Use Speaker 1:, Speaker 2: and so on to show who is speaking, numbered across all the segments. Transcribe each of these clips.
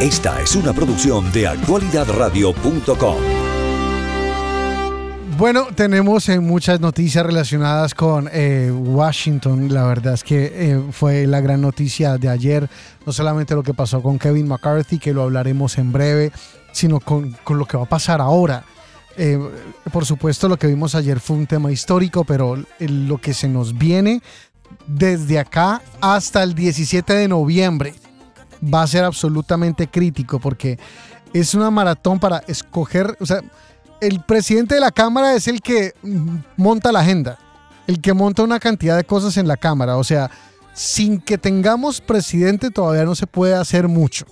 Speaker 1: Esta es una producción de actualidadradio.com.
Speaker 2: Bueno, tenemos eh, muchas noticias relacionadas con eh, Washington. La verdad es que eh, fue la gran noticia de ayer. No solamente lo que pasó con Kevin McCarthy, que lo hablaremos en breve, sino con, con lo que va a pasar ahora. por supuesto, lo que vimos ayer fue un tema histórico, pero lo que se nos viene desde acá hasta el 17 de noviembre va a ser absolutamente crítico porque es una maratón para escoger, o sea, el presidente de la Cámara es el que monta la agenda, el que monta una cantidad de cosas en la Cámara. O sea, sin que tengamos presidente todavía no se puede hacer mucho,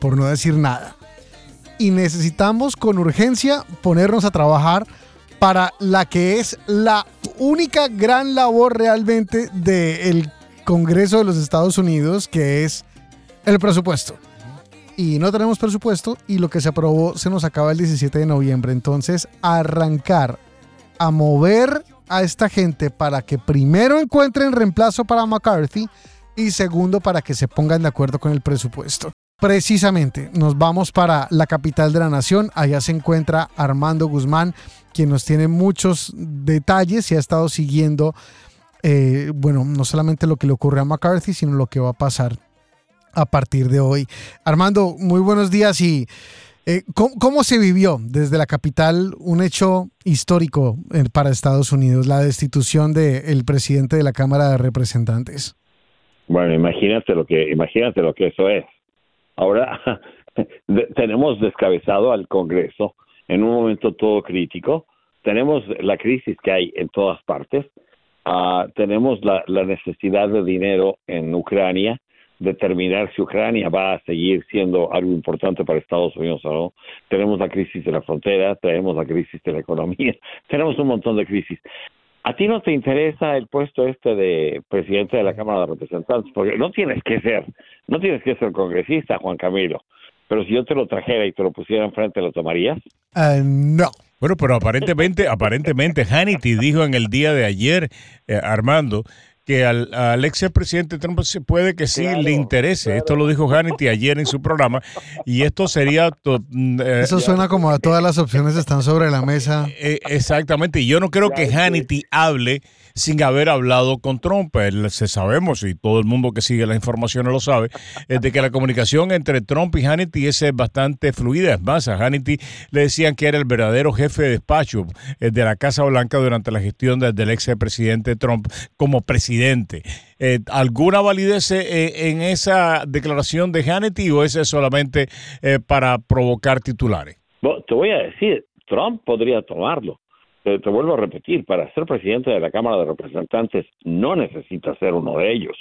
Speaker 2: por no decir nada. Y necesitamos con urgencia ponernos a trabajar para la que es la única gran labor realmente del Congreso de los Estados Unidos, que es el presupuesto y no tenemos presupuesto y lo que se aprobó se nos acaba el 17 de noviembre. Entonces, arrancar a mover a esta gente para que primero encuentren reemplazo para McCarthy y segundo para que se pongan de acuerdo con el presupuesto. Precisamente, nos vamos para la capital de la nación. Allá se encuentra Armando Guzmán, quien nos tiene muchos detalles y ha estado siguiendo, eh, bueno, no solamente lo que le ocurre a McCarthy, sino lo que va a pasar a partir de hoy. Armando, muy buenos días y eh, ¿cómo, se vivió desde la capital un hecho histórico eh, para Estados Unidos, la destitución del presidente de la Cámara de Representantes?
Speaker 3: Bueno, imagínate lo que, imagínate lo que eso es. Ahora tenemos descabezado al Congreso en un momento todo crítico. Tenemos la crisis que hay en todas partes. Ah, tenemos la necesidad de dinero en Ucrania determinar si Ucrania va a seguir siendo algo importante para Estados Unidos o no. Tenemos la crisis de la frontera, tenemos la crisis de la economía, tenemos un montón de crisis. ¿A ti no te interesa el puesto este de presidente de la Cámara de Representantes? Porque no tienes que ser, no tienes que ser congresista, Juan Camilo. Pero si yo te lo trajera y te lo pusiera enfrente, ¿lo tomarías?
Speaker 2: Uh, no.
Speaker 4: Bueno, pero aparentemente, aparentemente Hannity dijo en el día de ayer, eh, Armando, que al, al ex presidente Trump se puede que sí le interese. Esto lo dijo Hannity ayer en su programa y esto sería...
Speaker 2: Mm, eh, Eso suena como a todas las opciones están sobre la mesa.
Speaker 4: Eh, exactamente. Y yo no creo que Hannity hable sin haber hablado con Trump. se sabemos, y todo el mundo que sigue la información lo sabe, es de que la comunicación entre Trump y Hannity es bastante fluida. Es más, a Hannity le decían que era el verdadero jefe de despacho eh, de la Casa Blanca durante la gestión del ex presidente Trump como presidente. Eh, ¿Alguna validez eh, en esa declaración de Hannity o es solamente para provocar titulares?
Speaker 3: te voy a decir, Trump podría tomarlo te, vuelvo a repetir, para ser presidente de la Cámara de Representantes no necesita ser uno de ellos.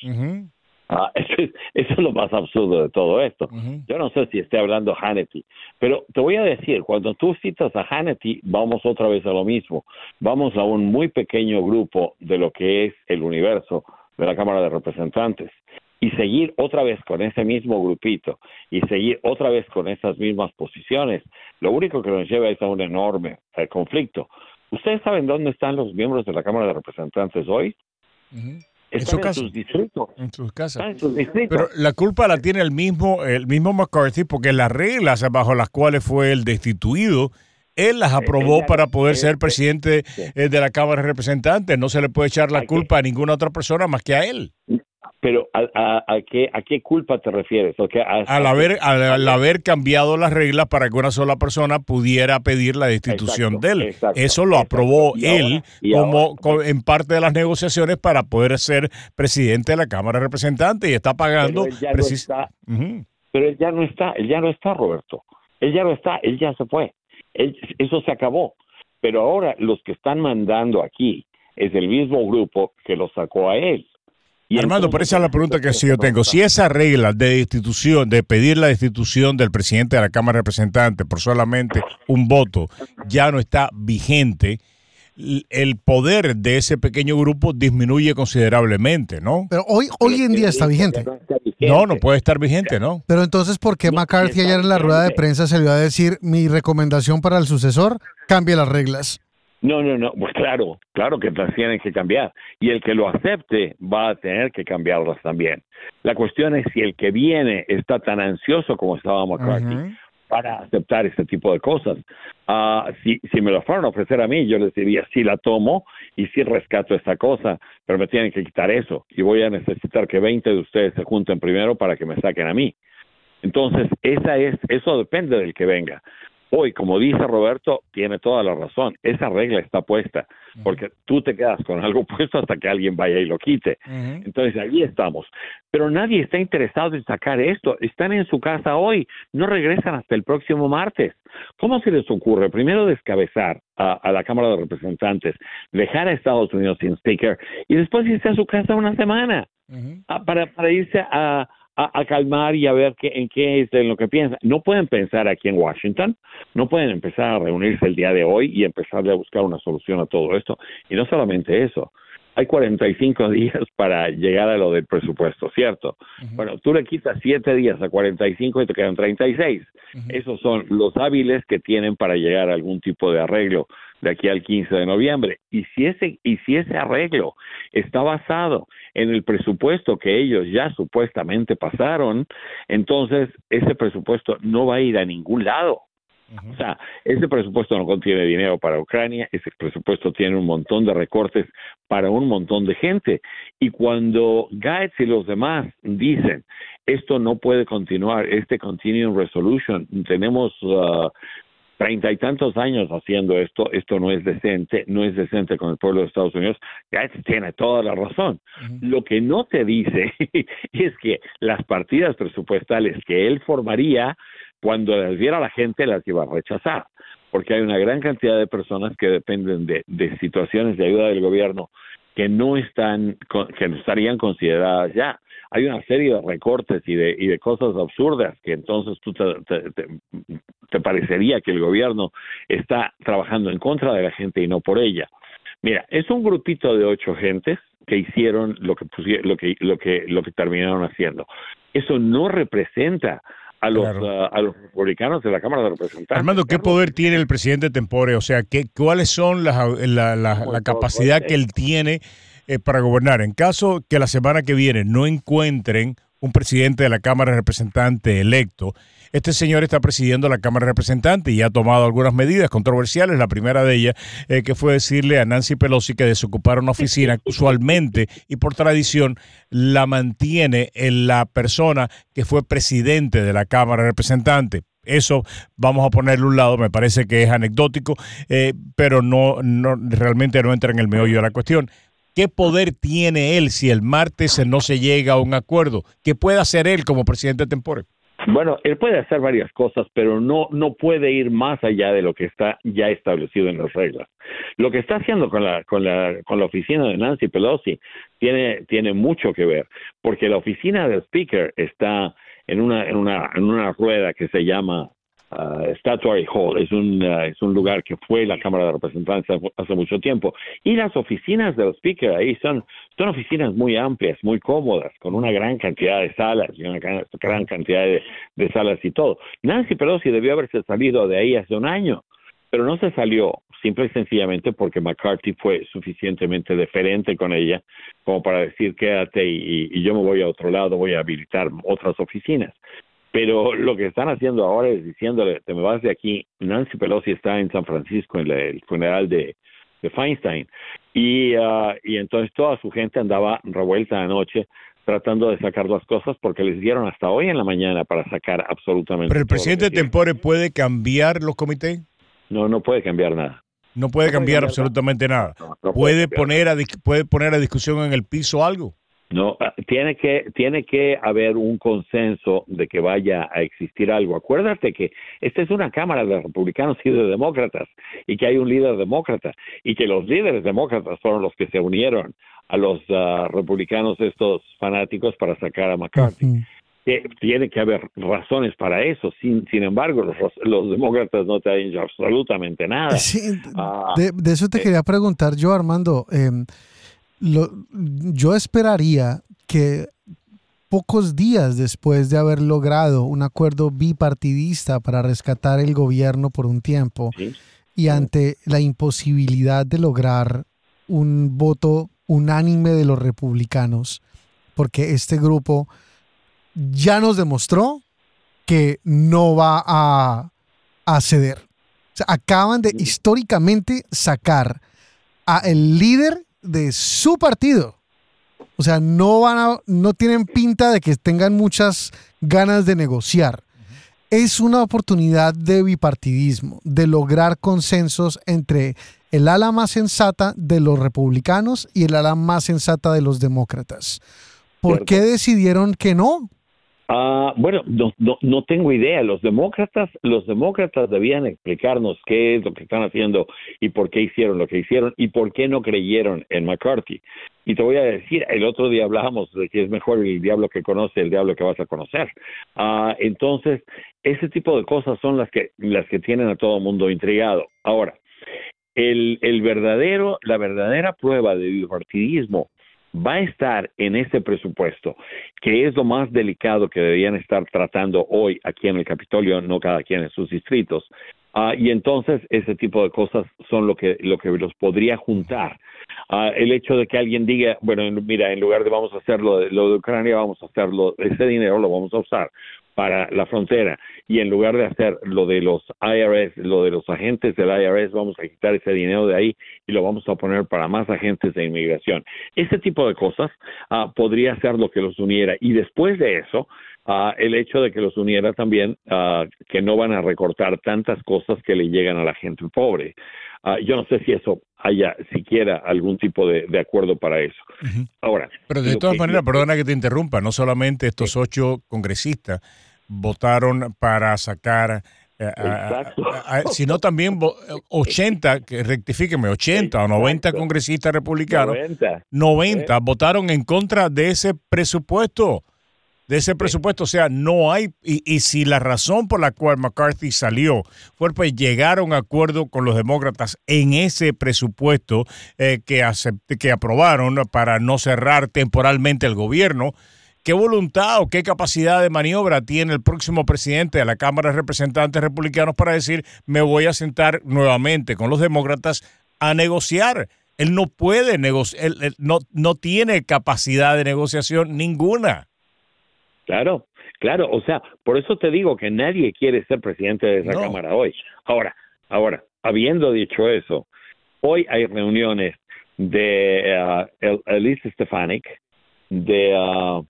Speaker 3: Ah, eso, es, lo más absurdo de todo esto. Yo no sé si esté hablando Hannity, pero te voy a decir, cuando tú citas a Hannity, vamos otra vez a lo mismo. Vamos a un muy pequeño grupo de lo que es el universo de la Cámara de Representantes y seguir otra vez con ese mismo grupito y seguir otra vez con esas mismas posiciones, lo único que nos lleva es a un enorme eh, conflicto. ¿Ustedes saben dónde están los miembros de la Cámara de Representantes hoy?
Speaker 4: en su casa. sus distritos. En sus casas. en sus distritos. Pero la culpa la tiene el mismo, el mismo McCarthy porque las reglas bajo las cuales fue el destituido, él las aprobó para poder ser presidente eh, de la Cámara de Representantes. No se le puede echar la culpa a ninguna otra persona más que a él.
Speaker 3: Pero ¿a, a, qué, a qué culpa te refieres?
Speaker 4: al, haber, al, haber cambiado las reglas para que una sola persona pudiera pedir la destitución de él. Eso lo aprobó él como, en parte de las negociaciones para poder ser presidente de la Cámara de Representantes y está pagando...
Speaker 3: Pero él ya, no está, pero él ya no está, él ya no está, Roberto. Él ya no está, él ya se fue. eso se acabó. Pero ahora los que están mandando aquí es el mismo grupo que lo sacó a él.
Speaker 4: Armando, por esa es la pregunta que sí yo tengo. Si esa regla de destitución, de pedir la destitución del presidente de la Cámara de Representantes por solamente un voto, ya no está vigente, el poder de ese pequeño grupo disminuye considerablemente, ¿no?
Speaker 2: Pero hoy, hoy en día está vigente.
Speaker 4: No, no puede estar vigente, ¿no?
Speaker 2: Pero entonces, ¿por qué McCarthy ayer en la rueda de prensa se le iba a decir mi recomendación para el sucesor? Cambie las reglas.
Speaker 3: No, no, no, pues claro, claro que las tienen que cambiar. Y el que lo acepte va a tener que cambiarlas también. La cuestión es si el que viene está tan ansioso como estaba McCarthy para aceptar este tipo de cosas. Ah, si, si me lo fueran a ofrecer a mí, yo les diría, sí la tomo y sí rescato esta cosa, pero me tienen que quitar eso. Y voy a necesitar que 20 de ustedes se junten primero para que me saquen a mí. Entonces, esa es, eso depende del que venga. Hoy, como dice Roberto, tiene toda la razón. Esa regla está puesta, porque tú te quedas con algo puesto hasta que alguien vaya y lo quite. Entonces, ahí estamos. Pero nadie está interesado en sacar esto. Están en su casa hoy, no regresan hasta el próximo martes. ¿Cómo se les ocurre? Primero descabezar a, la Cámara de Representantes, dejar a Estados Unidos sin speaker y después irse a su casa una semana ah, para, para irse a a, calmar y a ver qué, en qué es en lo que piensan. No pueden pensar aquí en Washington, no pueden empezar a reunirse el día de hoy y empezar a buscar una solución a todo esto. Y no solamente eso, hay 45 días para llegar a lo del presupuesto, ¿cierto? Bueno, tú le quitas 7 días a 45 y te quedan 36. Esos son los hábiles que tienen para llegar a algún tipo de arreglo de aquí al 15 de noviembre. Y si ese y si ese arreglo está basado en el presupuesto que ellos ya supuestamente pasaron, entonces ese presupuesto no va a ir a ningún lado. O sea, ese presupuesto no contiene dinero para Ucrania, ese presupuesto tiene un montón de recortes para un montón de gente. Y cuando Gaetz y los demás dicen, esto no puede continuar, este Continuing Resolution, tenemos uh, treinta y tantos años haciendo esto, esto no es decente, no es decente con el pueblo de Estados Unidos, Gates tiene toda la razón. Lo que no te dice es que las partidas presupuestales que él formaría, cuando las viera la gente, las iba a rechazar, porque hay una gran cantidad de personas que dependen de, de situaciones de ayuda del gobierno que no están, que no estarían consideradas ya hay una serie de recortes y de, y de cosas absurdas que entonces tú te, te, parecería que el gobierno está trabajando en contra de la gente y no por ella. Mira, es un grupito de ocho gentes que hicieron lo que lo que lo que lo que terminaron haciendo. Eso no representa a los, a los republicanos de la Cámara de Representantes.
Speaker 4: Armando, ¿qué poder tiene el presidente Tempore? O sea, ¿qué, ¿cuáles son las, la, la, la capacidad que él tiene eh, para gobernar. En caso que la semana que viene no encuentren un presidente de la Cámara de Representantes electo, este señor está presidiendo la Cámara de Representantes y ha tomado algunas medidas controversiales. La primera de ellas eh, que fue decirle a Nancy Pelosi que desocupara una oficina que usualmente y por tradición la mantiene en la persona que fue presidente de la Cámara de Representantes. Eso vamos a ponerle un lado, me parece que es anecdótico, eh, pero no, no realmente no entra en el meollo de la cuestión. ¿Qué poder tiene él si el martes no se llega a un acuerdo? ¿Qué puede hacer él como presidente de Tempore?
Speaker 3: Bueno, él puede hacer varias cosas, pero no no puede ir más allá de lo que está ya establecido en las reglas. Lo que está haciendo con la con la con la oficina de Nancy Pelosi tiene tiene mucho que ver, porque la oficina del speaker está en una en una en una rueda que se llama uh, Statuary Hall, es un, uh, es un lugar que fue la Cámara de Representantes hace mucho tiempo. Y las oficinas del Speaker ahí son, son oficinas muy amplias, muy cómodas, con una gran cantidad de salas y una gran, cantidad de, de salas y todo. Nancy Pelosi debió haberse salido de ahí hace un año, pero no se salió simple y sencillamente porque McCarthy fue suficientemente deferente con ella como para decir quédate y, y, yo me voy a otro lado, voy a habilitar otras oficinas. Pero lo que están haciendo ahora es diciéndole, te me vas de aquí. Nancy Pelosi está en San Francisco en el funeral de, de Feinstein. Y, uh, y entonces toda su gente andaba revuelta anoche tratando de sacar las cosas porque les dieron hasta hoy en la mañana para sacar absolutamente.
Speaker 4: Pero el presidente Tempore puede cambiar los comités.
Speaker 3: No, no puede cambiar nada.
Speaker 4: No puede cambiar absolutamente nada. puede, poner a, puede poner a discusión en el piso algo.
Speaker 3: No, ah, tiene que, tiene que haber un consenso de que vaya a existir algo. Acuérdate que esta es una Cámara de republicanos y de demócratas y que hay un líder demócrata y que los líderes demócratas fueron los que se unieron a los uh, republicanos estos fanáticos para sacar a McCarthy. tiene que haber razones para eso. Sin, sin embargo, los, los demócratas no te dicho absolutamente nada.
Speaker 2: Ah, de, de, eso te eh, quería preguntar yo, Armando. Eh, lo, yo esperaría que pocos días después de haber logrado un acuerdo bipartidista para rescatar el gobierno por un tiempo, y ante la imposibilidad de lograr un voto unánime de los republicanos, porque este grupo ya nos demostró que no va a, ceder. acaban de históricamente sacar a el líder de su partido. O sea, no van a, no tienen pinta de que tengan muchas ganas de negociar. Es una oportunidad de bipartidismo, de lograr consensos entre el ala más sensata de los republicanos y el ala más sensata de los demócratas. ¿Por qué decidieron que no?
Speaker 3: Ah, bueno, no, no, tengo idea. Los demócratas, los demócratas debían explicarnos qué es lo que están haciendo y por qué hicieron lo que hicieron y por qué no creyeron en McCarthy. Y te voy a decir, el otro día hablábamos de que es mejor el diablo que conoce el diablo que vas a conocer. Ah, entonces, ese tipo de cosas son las que las que tienen a todo mundo intrigado. Ahora, el, el verdadero, la verdadera prueba de bipartidismo va a estar en ese presupuesto, que es lo más delicado que deberían estar tratando hoy aquí en el Capitolio, no cada quien en sus distritos. Ah, y entonces ese tipo de cosas son lo que, lo que los podría juntar. Ah, el hecho de que alguien diga, bueno, mira, en lugar de vamos a hacerlo lo de Ucrania, vamos a hacerlo, ese dinero lo vamos a usar para la frontera y en lugar de hacer lo de los IRS, lo de los agentes del IRS, vamos a quitar ese dinero de ahí y lo vamos a poner para más agentes de inmigración. Ese tipo de cosas uh, podría ser lo que los uniera y después de eso, uh, el hecho de que los uniera también uh, que no van a recortar tantas cosas que le llegan a la gente pobre. yo no sé si eso haya siquiera algún tipo de, acuerdo para eso. Ahora,
Speaker 4: pero de todas maneras, perdona que te interrumpa, no solamente estos ocho congresistas votaron para sacar eh, sino también 80, que rectifíqueme, 80 o 90 congresistas republicanos, 90, votaron en contra de ese presupuesto, de ese presupuesto, o sea, no hay, y, si la razón por la cual McCarthy salió fue pues llegar a un acuerdo con los demócratas en ese presupuesto eh, que, que aprobaron para no cerrar temporalmente el gobierno, ¿Qué voluntad o qué capacidad de maniobra tiene el próximo presidente de la Cámara de Representantes Republicanos para decir me voy a sentar nuevamente con los demócratas a negociar? Él no puede negociar, él, no, no tiene capacidad de negociación ninguna.
Speaker 3: Claro, claro, o sea, por eso te digo que nadie quiere ser presidente de esa Cámara hoy. Ahora, ahora, habiendo dicho eso, hoy hay reuniones de uh, Elise Stefanik, de uh,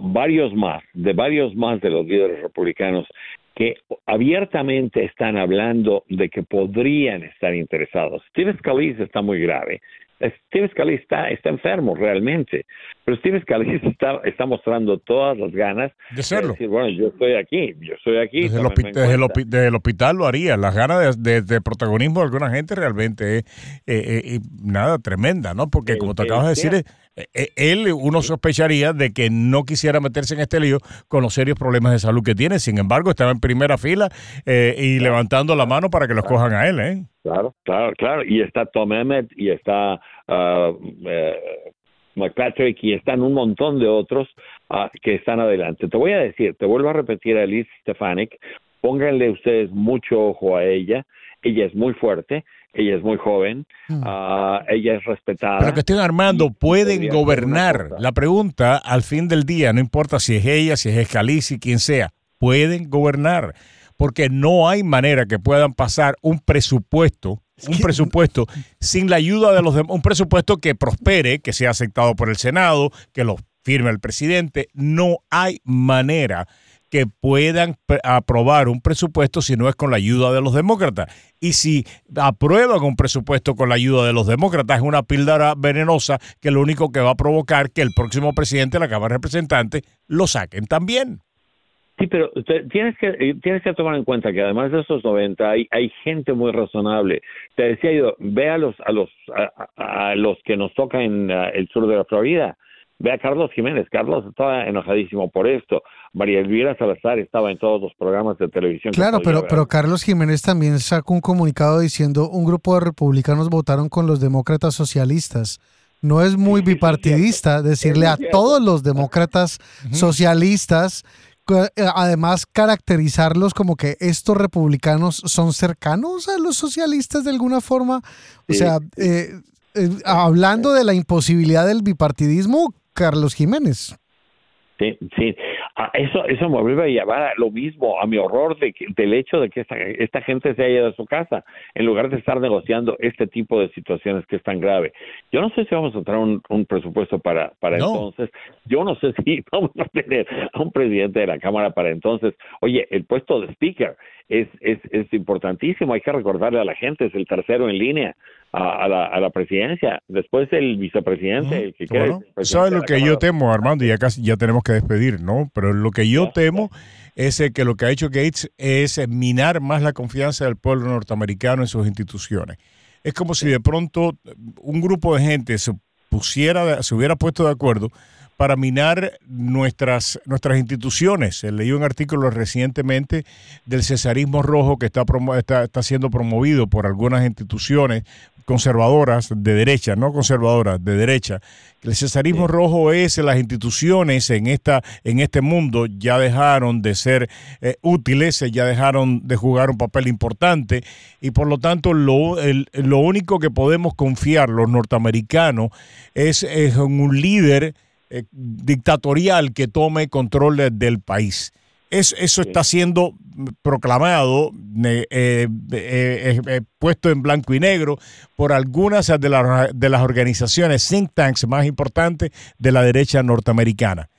Speaker 3: Varios más, de varios más de los líderes republicanos que abiertamente están hablando de que podrían estar interesados. Steve Scalise está muy grave. Steve Scalise está, está enfermo realmente, pero Steve Scalise está, está mostrando todas las ganas
Speaker 4: de serlo.
Speaker 3: decir, bueno, yo estoy aquí, yo estoy aquí.
Speaker 4: Desde, el, hospital lo haría, las ganas de, protagonismo de alguna gente realmente es eh, eh, nada tremenda, ¿no? Porque como te acabas de decir, eh, él, uno sospecharía de que no quisiera meterse en este lío con los serios problemas de salud que tiene. Sin embargo, estaba en primera fila eh, y levantando la mano para que los cojan a él. ¿eh?
Speaker 3: Claro, claro, claro. Y está Tom Emmett y está uh, McPatrick y están un montón de otros uh, que están adelante. Te voy a decir, te vuelvo a repetir a Liz Stefanik, pónganle ustedes mucho ojo a ella. Ella es muy fuerte ella es muy joven, mm. ah, ella es respetada.
Speaker 4: Pero que estén armando, pueden gobernar. La pregunta, al fin del día, no importa si es ella, si es Scalisi, quien sea, pueden gobernar. Porque no hay manera que puedan pasar un presupuesto, un presupuesto sin la ayuda de los demás, un presupuesto que prospere, que sea aceptado por el Senado, que lo firme el presidente. No hay manera que puedan aprobar un presupuesto si no es con la ayuda de los demócratas. Y si aprueban un presupuesto con la ayuda de los demócratas, es una píldora venenosa que lo único que va a provocar que el próximo presidente de la Cámara de Representantes lo saquen también.
Speaker 3: Sí, pero tienes que eh, tienes que tomar en cuenta que además de esos 90 hay, hay gente muy razonable. Te decía yo, ve a los a los a, los que nos toca en el sur de la Florida. Ve a Carlos Jiménez. Carlos estaba enojadísimo por esto. María Elvira Salazar estaba en todos los programas de televisión.
Speaker 2: Claro, pero, pero Carlos Jiménez también sacó un comunicado diciendo un grupo de republicanos votaron con los demócratas socialistas. No es muy bipartidista decirle a todos los demócratas socialistas además caracterizarlos como que estos republicanos son cercanos a los socialistas de alguna forma. O sea, eh, eh, hablando de la imposibilidad del bipartidismo, Carlos Jiménez.
Speaker 3: Sí, sí. Ah, eso, eso me vuelve a llevar a lo mismo, a mi horror de del hecho de que esta, esta gente se haya ido a su casa, en lugar de estar negociando este tipo de situaciones que es tan grave. Yo no sé si vamos a traer un, un presupuesto para, para entonces. Yo no sé si vamos a tener a un presidente de la Cámara para entonces. Oye, el puesto de speaker es, es, es importantísimo, hay que recordarle a la gente, es el tercero en línea a, la, a la, presidencia. Después el vicepresidente, el que quiere.
Speaker 4: ¿Sabes lo que yo temo, Armando? Y ya casi ya tenemos que despedir, ¿no? Pero lo que yo temo es que lo que ha hecho Gates es minar más la confianza del pueblo norteamericano en sus instituciones. Es como si de pronto un grupo de gente se pusiera, se hubiera puesto de acuerdo para minar nuestras, nuestras instituciones. Leí un artículo recientemente del cesarismo rojo que está, está, está siendo promovido por algunas instituciones conservadoras de derecha, no conservadoras, de derecha. El cesarismo rojo es las instituciones en esta en este mundo ya dejaron de ser eh, útiles, ya dejaron de jugar un papel importante y por lo tanto lo, lo único que podemos confiar los norteamericanos es, es un líder eh, dictatorial que tome control del país. eso está siendo proclamado, eh, eh, puesto en blanco y negro por algunas de, de las organizaciones think tanks más importantes de la derecha norteamericana.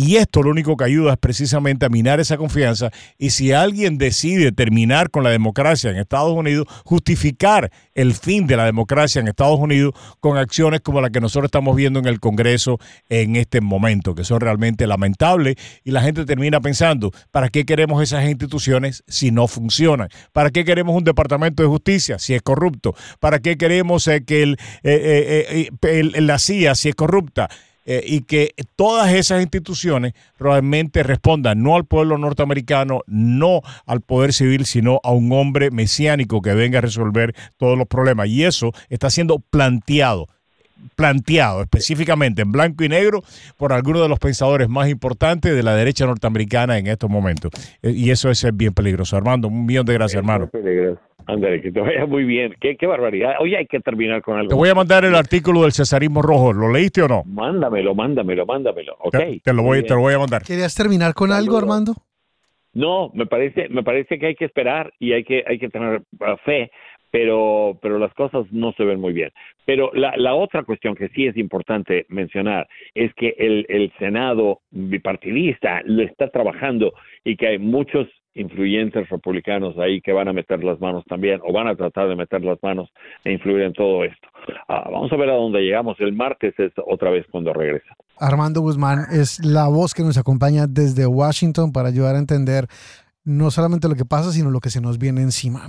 Speaker 4: Y esto lo único que ayuda es precisamente a minar esa confianza. Y si alguien decide terminar con la democracia en Estados Unidos, justificar el fin de la democracia en Estados Unidos con acciones como la que nosotros estamos viendo en el Congreso en este momento, que son realmente lamentables. Y la gente termina pensando, ¿para qué queremos esas instituciones si no funcionan? ¿Para qué queremos un departamento de justicia si es corrupto? ¿Para qué queremos eh, que el, eh, eh, la CIA si es corrupta? Eh, y que todas esas instituciones realmente respondan no al pueblo norteamericano, no al poder civil, sino a un hombre mesiánico que venga a resolver todos los problemas. Y eso está siendo planteado planteado específicamente en blanco y negro por algunos de los pensadores más importantes de la derecha norteamericana en estos momentos. Eh, y eso es bien peligroso. Armando, un millón de gracias, hermano.
Speaker 3: Ándale, que te vaya muy bien. Qué, qué barbaridad. Oye, hay que terminar con algo.
Speaker 4: Te voy a mandar el artículo del cesarismo rojo. ¿Lo leíste o no?
Speaker 3: Mándamelo, mándamelo, mándamelo. Okay.
Speaker 4: Te, lo voy, te lo voy a mandar.
Speaker 2: ¿Querías terminar con algo, Armando?
Speaker 3: No, me parece, me parece que hay que esperar y hay que, hay que tener uh, fe, pero, pero las cosas no se ven muy bien. Pero la, la otra cuestión que sí es importante mencionar es que el, el Senado bipartidista lo está trabajando y que hay muchos influyentes republicanos ahí que van a meter las manos también o van a tratar de meter las manos e influir en todo esto. Ah, vamos a ver a dónde llegamos. El martes es otra vez cuando regresa.
Speaker 2: Armando Guzmán es la voz que nos acompaña desde Washington para ayudar a entender no solamente lo que pasa, sino lo que se nos viene encima.